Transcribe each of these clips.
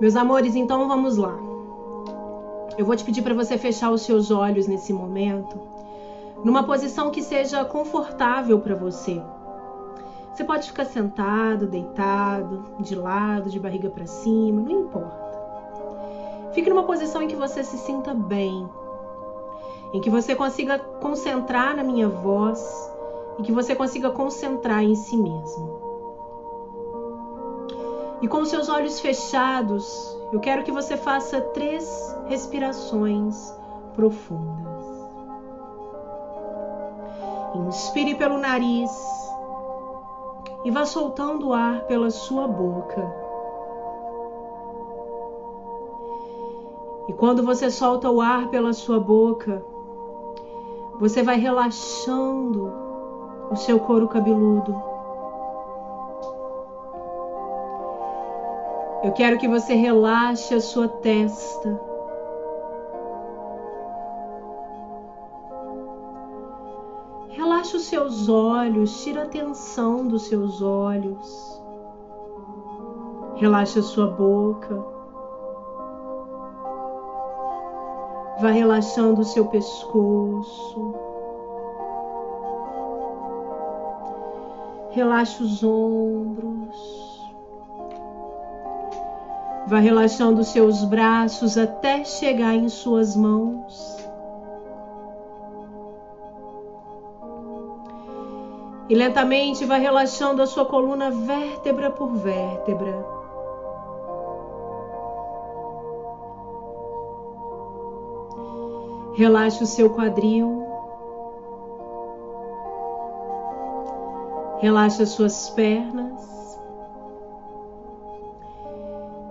Meus amores, então vamos lá. Eu vou te pedir para você fechar os seus olhos nesse momento, numa posição que seja confortável para você. Você pode ficar sentado, deitado, de lado, de barriga para cima, não importa. Fique numa posição em que você se sinta bem, em que você consiga concentrar na minha voz e que você consiga concentrar em si mesmo. E com seus olhos fechados, eu quero que você faça três respirações profundas. Inspire pelo nariz e vá soltando o ar pela sua boca. E quando você solta o ar pela sua boca, você vai relaxando o seu couro cabeludo Eu quero que você relaxe a sua testa. Relaxe os seus olhos, tira a tensão dos seus olhos. Relaxe a sua boca. Vá relaxando o seu pescoço. Relaxe os ombros. Vá relaxando seus braços até chegar em suas mãos. E lentamente vai relaxando a sua coluna vértebra por vértebra. Relaxe o seu quadril. Relaxe as suas pernas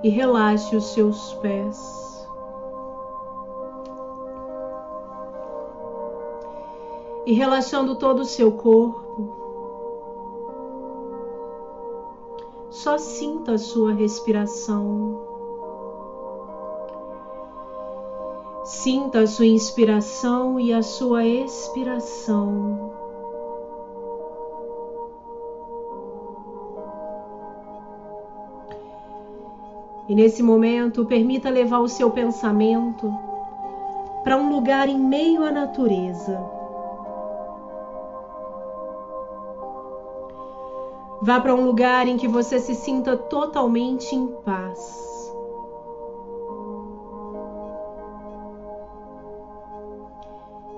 e relaxe os seus pés. E relaxando todo o seu corpo, só sinta a sua respiração. Sinta a sua inspiração e a sua expiração. E nesse momento, permita levar o seu pensamento para um lugar em meio à natureza. Vá para um lugar em que você se sinta totalmente em paz.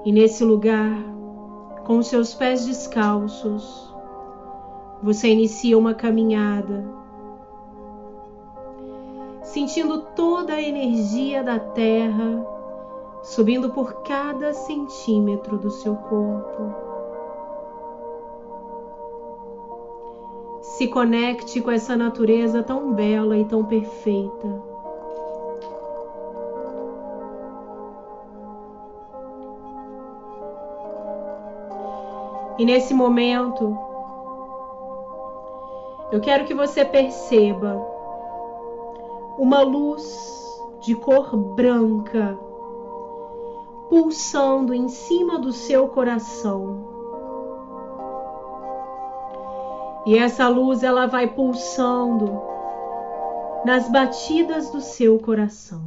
E nesse lugar, com seus pés descalços, você inicia uma caminhada sentindo toda a energia da Terra subindo por cada centímetro do seu corpo. Se conecte com essa natureza tão bela e tão perfeita. E nesse momento, eu quero que você perceba uma luz de cor branca pulsando em cima do seu coração. E essa luz ela vai pulsando nas batidas do seu coração.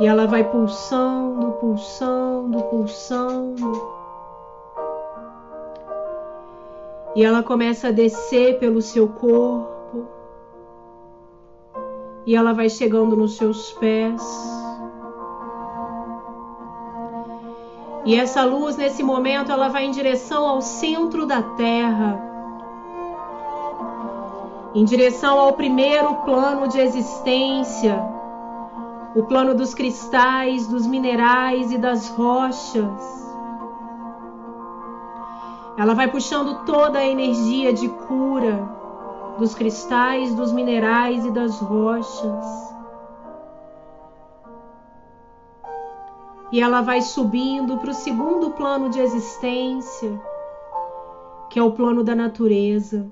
E ela vai pulsando, pulsando, pulsando E ela começa a descer pelo seu corpo. E ela vai chegando nos seus pés. E essa luz, nesse momento, ela vai em direção ao centro da Terra, em direção ao primeiro plano de existência, o plano dos cristais, dos minerais e das rochas. Ela vai puxando toda a energia de cura dos cristais, dos minerais e das rochas. E ela vai subindo para o segundo plano de existência, que é o plano da natureza.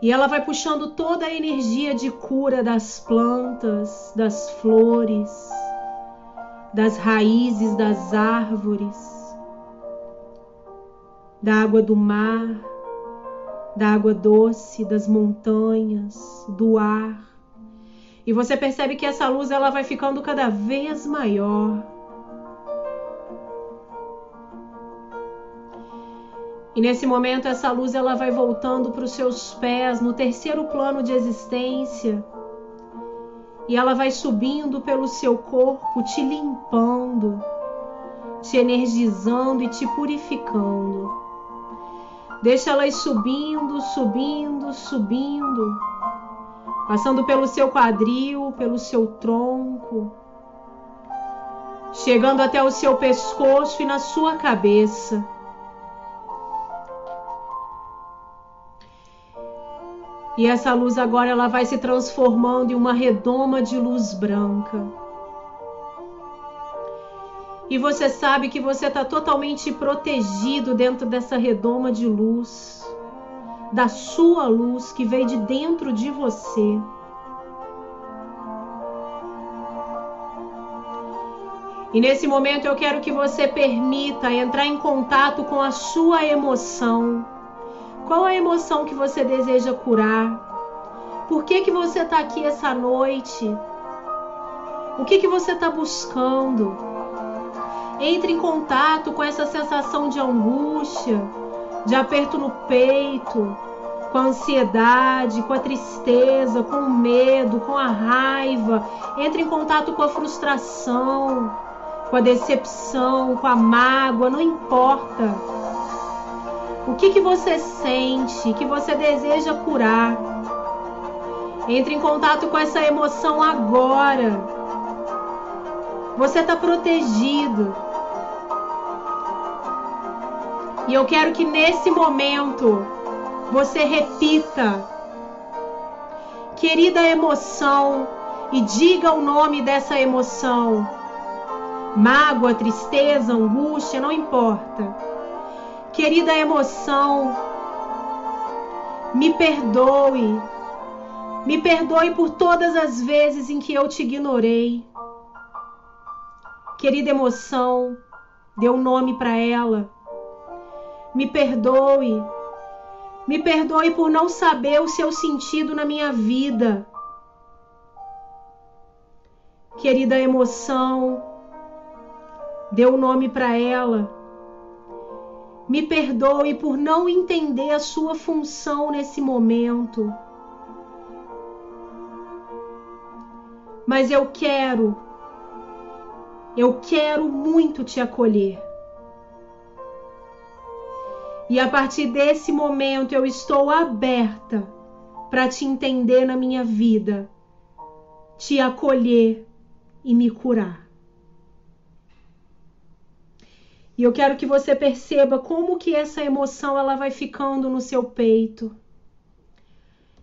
E ela vai puxando toda a energia de cura das plantas, das flores, das raízes das árvores da água do mar, da água doce, das montanhas, do ar. E você percebe que essa luz ela vai ficando cada vez maior. E nesse momento essa luz ela vai voltando para os seus pés no terceiro plano de existência. E ela vai subindo pelo seu corpo, te limpando, te energizando e te purificando. Deixa ela ir subindo, subindo, subindo, passando pelo seu quadril, pelo seu tronco, chegando até o seu pescoço e na sua cabeça. E essa luz agora ela vai se transformando em uma redoma de luz branca. E você sabe que você está totalmente protegido dentro dessa redoma de luz, da sua luz que veio de dentro de você. E nesse momento eu quero que você permita entrar em contato com a sua emoção qual a emoção que você deseja curar? Por que, que você está aqui essa noite? O que, que você está buscando? Entre em contato com essa sensação de angústia, de aperto no peito, com a ansiedade, com a tristeza, com o medo, com a raiva. Entre em contato com a frustração, com a decepção, com a mágoa, não importa. O que, que você sente, que você deseja curar? Entre em contato com essa emoção agora. Você está protegido. E eu quero que nesse momento você repita, querida emoção, e diga o nome dessa emoção. Mágoa, tristeza, angústia, não importa Querida emoção, me perdoe. Me perdoe por todas as vezes em que eu te ignorei. Querida emoção, dê um nome para ela. Me perdoe. Me perdoe por não saber o seu sentido na minha vida. Querida emoção, dê um nome para ela. Me perdoe por não entender a sua função nesse momento. Mas eu quero, eu quero muito te acolher. E a partir desse momento eu estou aberta para te entender na minha vida, te acolher e me curar. E eu quero que você perceba como que essa emoção ela vai ficando no seu peito.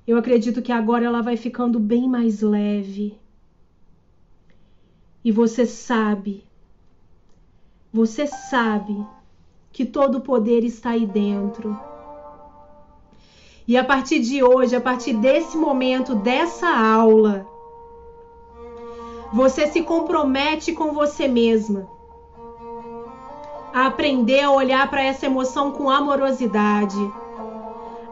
Eu acredito que agora ela vai ficando bem mais leve. E você sabe, você sabe que todo poder está aí dentro. E a partir de hoje, a partir desse momento, dessa aula, você se compromete com você mesma a aprender a olhar para essa emoção com amorosidade.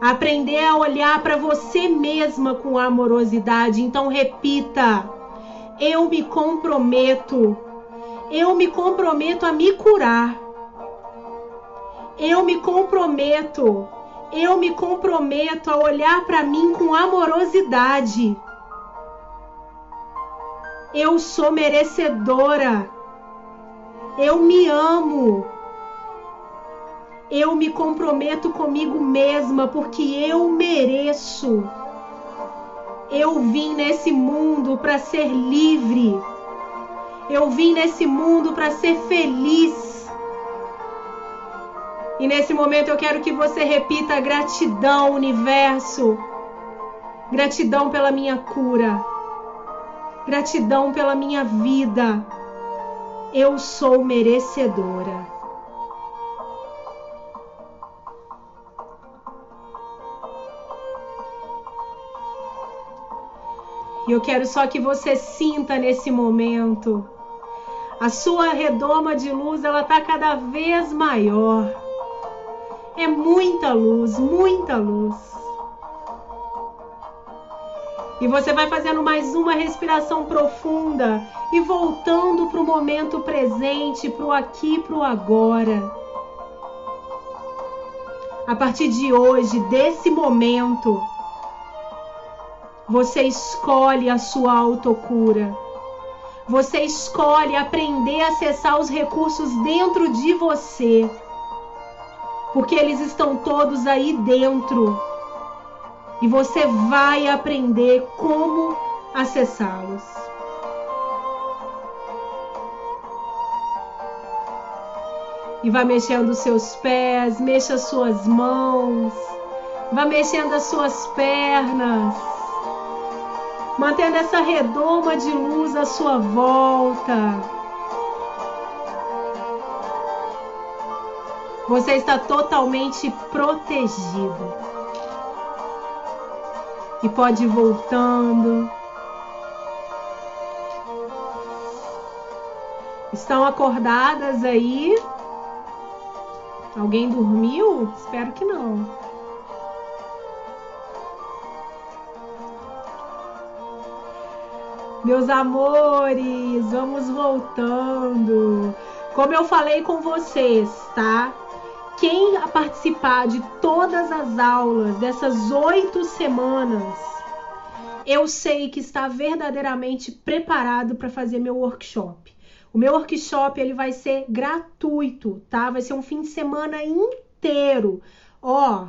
Aprender a olhar para você mesma com amorosidade. Então repita: eu me comprometo. Eu me comprometo a me curar. Eu me comprometo. Eu me comprometo a olhar para mim com amorosidade. Eu sou merecedora. Eu me amo. Eu me comprometo comigo mesma porque eu mereço. Eu vim nesse mundo para ser livre. Eu vim nesse mundo para ser feliz. E nesse momento eu quero que você repita gratidão, universo. Gratidão pela minha cura. Gratidão pela minha vida eu sou merecedora. E eu quero só que você sinta nesse momento a sua redoma de luz, ela tá cada vez maior. É muita luz, muita luz. E você vai fazendo mais uma respiração profunda e voltando para o momento presente, para o aqui, para o agora. A partir de hoje, desse momento, você escolhe a sua autocura. Você escolhe aprender a acessar os recursos dentro de você. Porque eles estão todos aí dentro e você vai aprender como acessá-los. E vai mexendo os seus pés, mexa as suas mãos, vai mexendo as suas pernas, mantendo essa redoma de luz à sua volta. Você está totalmente protegido e pode ir voltando. Estão acordadas aí? Alguém dormiu? Espero que não. Meus amores, vamos voltando. Como eu falei com vocês, tá? Quem participar de todas as aulas dessas oito semanas, eu sei que está verdadeiramente preparado para fazer meu workshop. O meu workshop ele vai ser gratuito, tá? Vai ser um fim de semana inteiro. Ó,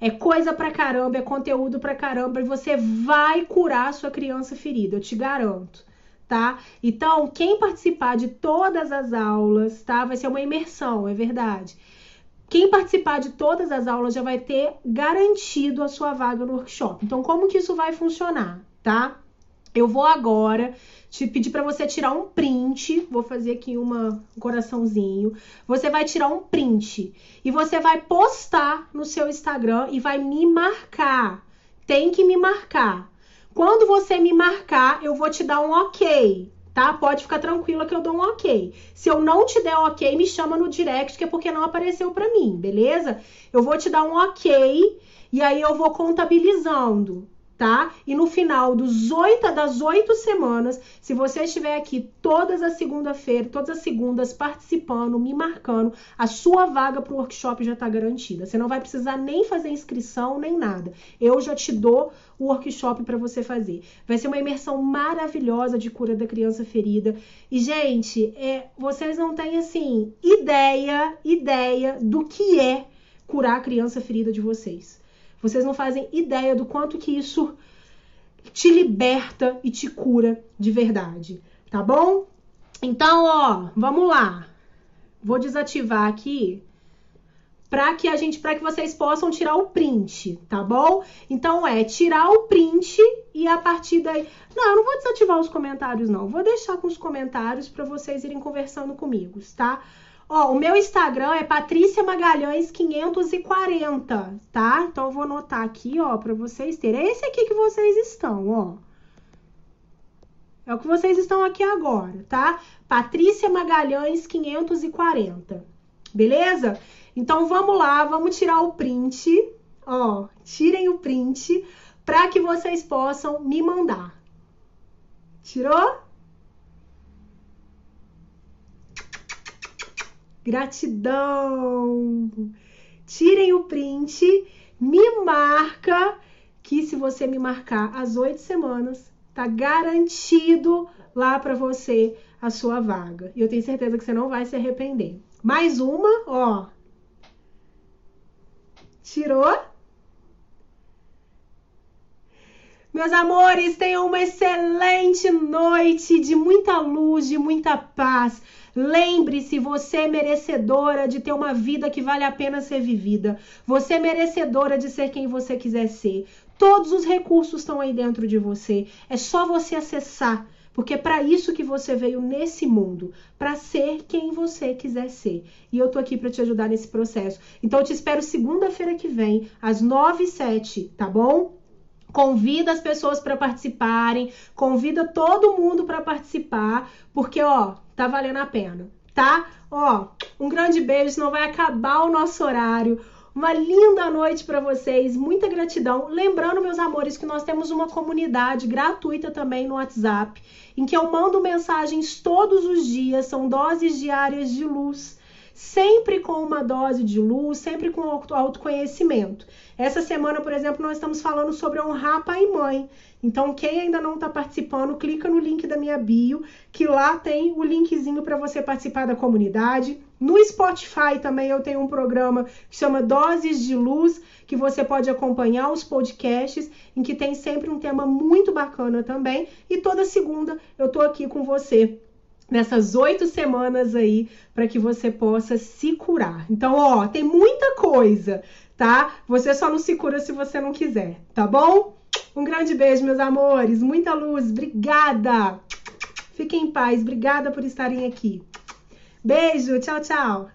é coisa pra caramba, é conteúdo pra caramba e você vai curar a sua criança ferida, eu te garanto tá? Então, quem participar de todas as aulas, tá? Vai ser uma imersão, é verdade. Quem participar de todas as aulas já vai ter garantido a sua vaga no workshop. Então, como que isso vai funcionar, tá? Eu vou agora te pedir para você tirar um print. Vou fazer aqui uma, um coraçãozinho. Você vai tirar um print e você vai postar no seu Instagram e vai me marcar. Tem que me marcar. Quando você me marcar, eu vou te dar um ok, tá? Pode ficar tranquila que eu dou um ok. Se eu não te der ok, me chama no direct, que é porque não apareceu para mim, beleza? Eu vou te dar um ok e aí eu vou contabilizando, tá? E no final dos oito, das oito semanas, se você estiver aqui todas as segunda-feira, todas as segundas participando, me marcando, a sua vaga para o workshop já está garantida. Você não vai precisar nem fazer inscrição nem nada. Eu já te dou o workshop para você fazer. Vai ser uma imersão maravilhosa de cura da criança ferida. E gente, é, vocês não têm assim ideia, ideia do que é curar a criança ferida de vocês. Vocês não fazem ideia do quanto que isso te liberta e te cura de verdade, tá bom? Então, ó, vamos lá. Vou desativar aqui para que a gente, para que vocês possam tirar o print, tá bom? Então é tirar o print e a partir daí, não, eu não vou desativar os comentários não, vou deixar com os comentários para vocês irem conversando comigo, tá? Ó, o meu Instagram é Patrícia Magalhães 540, tá? Então eu vou anotar aqui, ó, para vocês terem. É esse aqui que vocês estão, ó. É o que vocês estão aqui agora, tá? Patrícia Magalhães 540. Beleza? Então vamos lá, vamos tirar o print, ó, tirem o print para que vocês possam me mandar. Tirou? Gratidão! Tirem o print, me marca, que se você me marcar as oito semanas, tá garantido lá para você a sua vaga. E eu tenho certeza que você não vai se arrepender. Mais uma, ó. Tirou? Meus amores, tenham uma excelente noite de muita luz, de muita paz. Lembre-se, você é merecedora de ter uma vida que vale a pena ser vivida. Você é merecedora de ser quem você quiser ser. Todos os recursos estão aí dentro de você. É só você acessar, porque é para isso que você veio nesse mundo, para ser quem você quiser ser. E eu tô aqui para te ajudar nesse processo. Então eu te espero segunda-feira que vem, às 9 e 7, tá bom? Convida as pessoas para participarem, convida todo mundo para participar, porque ó, tá valendo a pena. tá? Ó, um grande beijo, não vai acabar o nosso horário. Uma linda noite para vocês, muita gratidão. Lembrando, meus amores, que nós temos uma comunidade gratuita também no WhatsApp, em que eu mando mensagens todos os dias, são doses diárias de luz sempre com uma dose de luz, sempre com autoconhecimento. Essa semana, por exemplo, nós estamos falando sobre honrar pai e mãe. Então, quem ainda não está participando, clica no link da minha bio, que lá tem o linkzinho para você participar da comunidade. No Spotify também eu tenho um programa que chama Doses de Luz, que você pode acompanhar os podcasts, em que tem sempre um tema muito bacana também. E toda segunda eu estou aqui com você nessas oito semanas aí para que você possa se curar. Então, ó, tem muita coisa, tá? Você só não se cura se você não quiser, tá bom? Um grande beijo, meus amores, muita luz, obrigada. Fiquem em paz, obrigada por estarem aqui. Beijo, tchau, tchau.